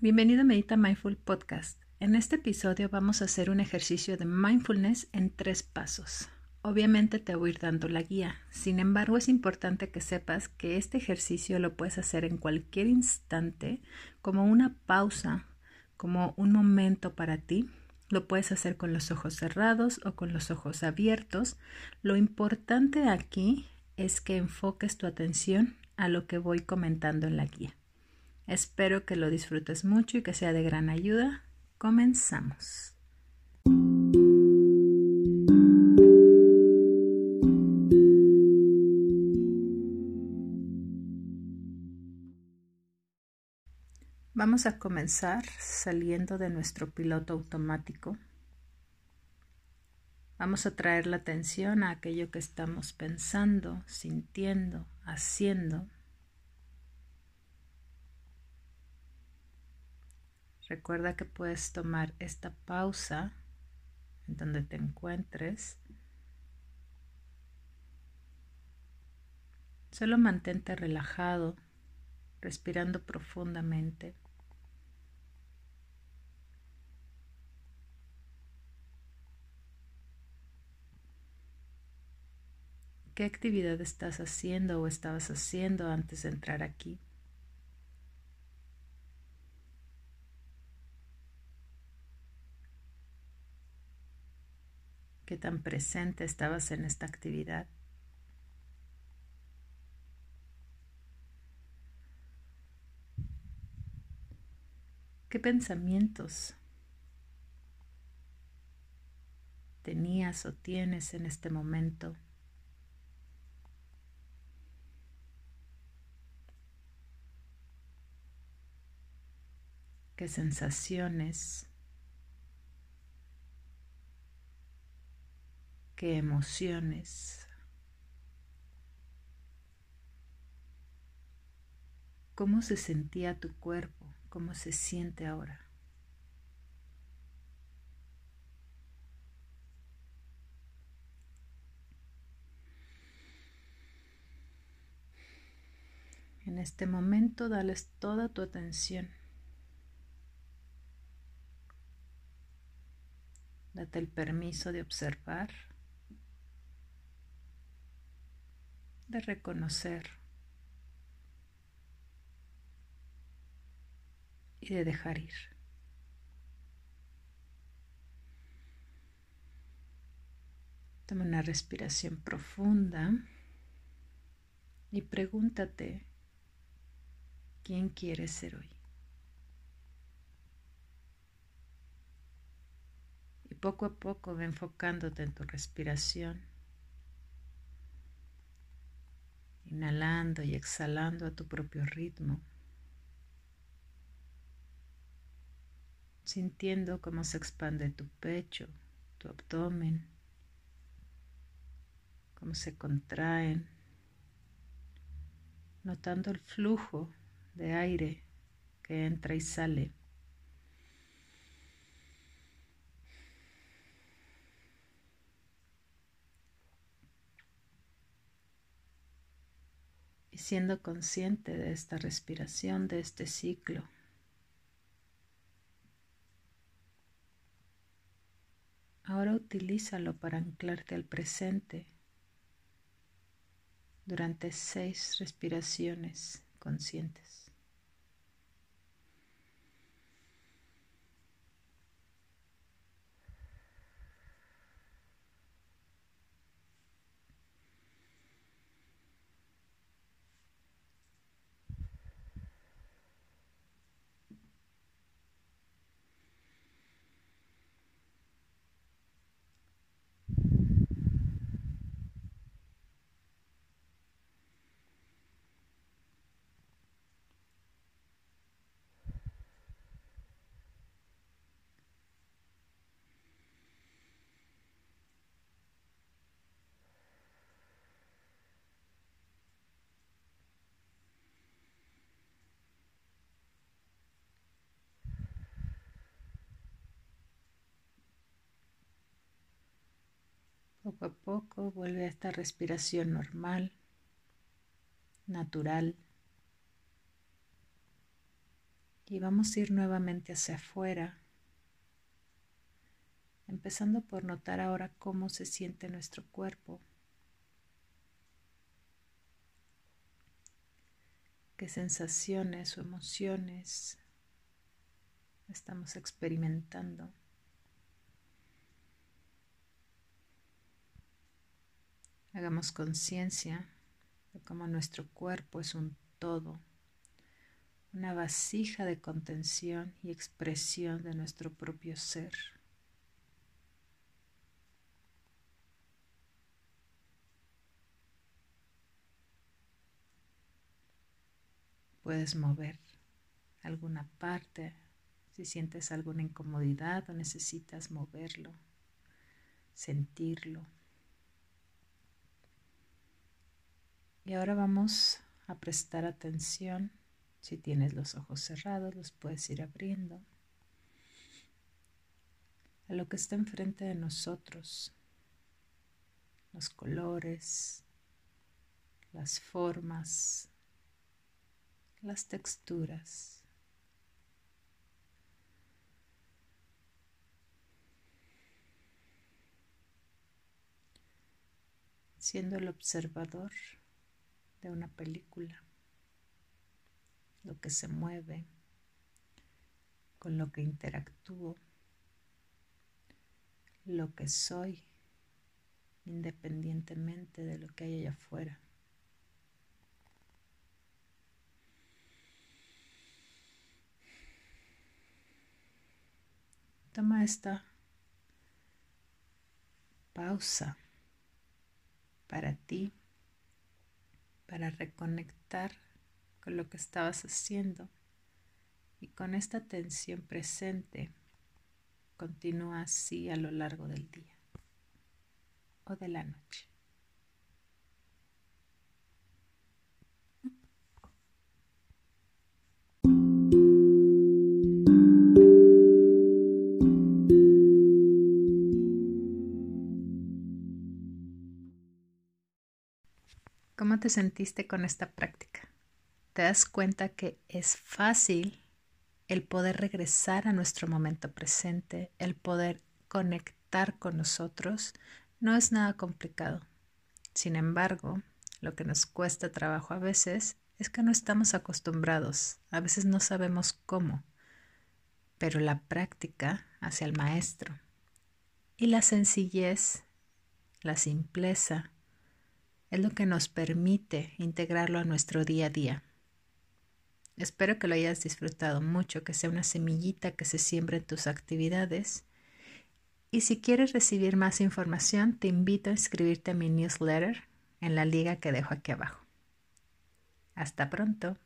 Bienvenido a Medita Mindful Podcast. En este episodio vamos a hacer un ejercicio de mindfulness en tres pasos. Obviamente te voy a ir dando la guía, sin embargo es importante que sepas que este ejercicio lo puedes hacer en cualquier instante como una pausa, como un momento para ti. Lo puedes hacer con los ojos cerrados o con los ojos abiertos. Lo importante aquí es que enfoques tu atención a lo que voy comentando en la guía. Espero que lo disfrutes mucho y que sea de gran ayuda. Comenzamos. Vamos a comenzar saliendo de nuestro piloto automático. Vamos a traer la atención a aquello que estamos pensando, sintiendo, haciendo Recuerda que puedes tomar esta pausa en donde te encuentres. Solo mantente relajado, respirando profundamente. ¿Qué actividad estás haciendo o estabas haciendo antes de entrar aquí? Qué tan presente estabas en esta actividad. ¿Qué pensamientos tenías o tienes en este momento? ¿Qué sensaciones qué emociones, cómo se sentía tu cuerpo, cómo se siente ahora. En este momento dales toda tu atención. Date el permiso de observar de reconocer y de dejar ir. Toma una respiración profunda y pregúntate quién quieres ser hoy. Y poco a poco ve enfocándote en tu respiración inhalando y exhalando a tu propio ritmo, sintiendo cómo se expande tu pecho, tu abdomen, cómo se contraen, notando el flujo de aire que entra y sale. Siendo consciente de esta respiración, de este ciclo. Ahora utilízalo para anclarte al presente durante seis respiraciones conscientes. Poco a poco vuelve a esta respiración normal, natural. Y vamos a ir nuevamente hacia afuera, empezando por notar ahora cómo se siente nuestro cuerpo. qué sensaciones o emociones estamos experimentando. Hagamos conciencia de cómo nuestro cuerpo es un todo, una vasija de contención y expresión de nuestro propio ser. Puedes mover alguna parte si sientes alguna incomodidad o necesitas moverlo, sentirlo. Y ahora vamos a prestar atención. Si tienes los ojos cerrados, los puedes ir abriendo a lo que está enfrente de nosotros, los colores, las formas, las texturas. Siendo el observador de una película, lo que se mueve, con lo que interactúo, lo que soy, independientemente de lo que hay allá afuera. Toma esta pausa para ti, para reconectar con lo que estabas haciendo y con esta atención presente continúa así a lo largo del día o de la noche. ¿Cómo te sentiste con esta práctica? ¿Te das cuenta que es fácil el poder regresar a nuestro momento presente, el poder conectar con nosotros? No es nada complicado. Sin embargo, lo que nos cuesta trabajo a veces es que no estamos acostumbrados, a veces no sabemos cómo, pero la práctica hacia el maestro y la sencillez, la simpleza, es lo que nos permite integrarlo a nuestro día a día. Espero que lo hayas disfrutado mucho, que sea una semillita que se siembre en tus actividades. Y si quieres recibir más información, te invito a inscribirte a mi newsletter en la liga que dejo aquí abajo. Hasta pronto.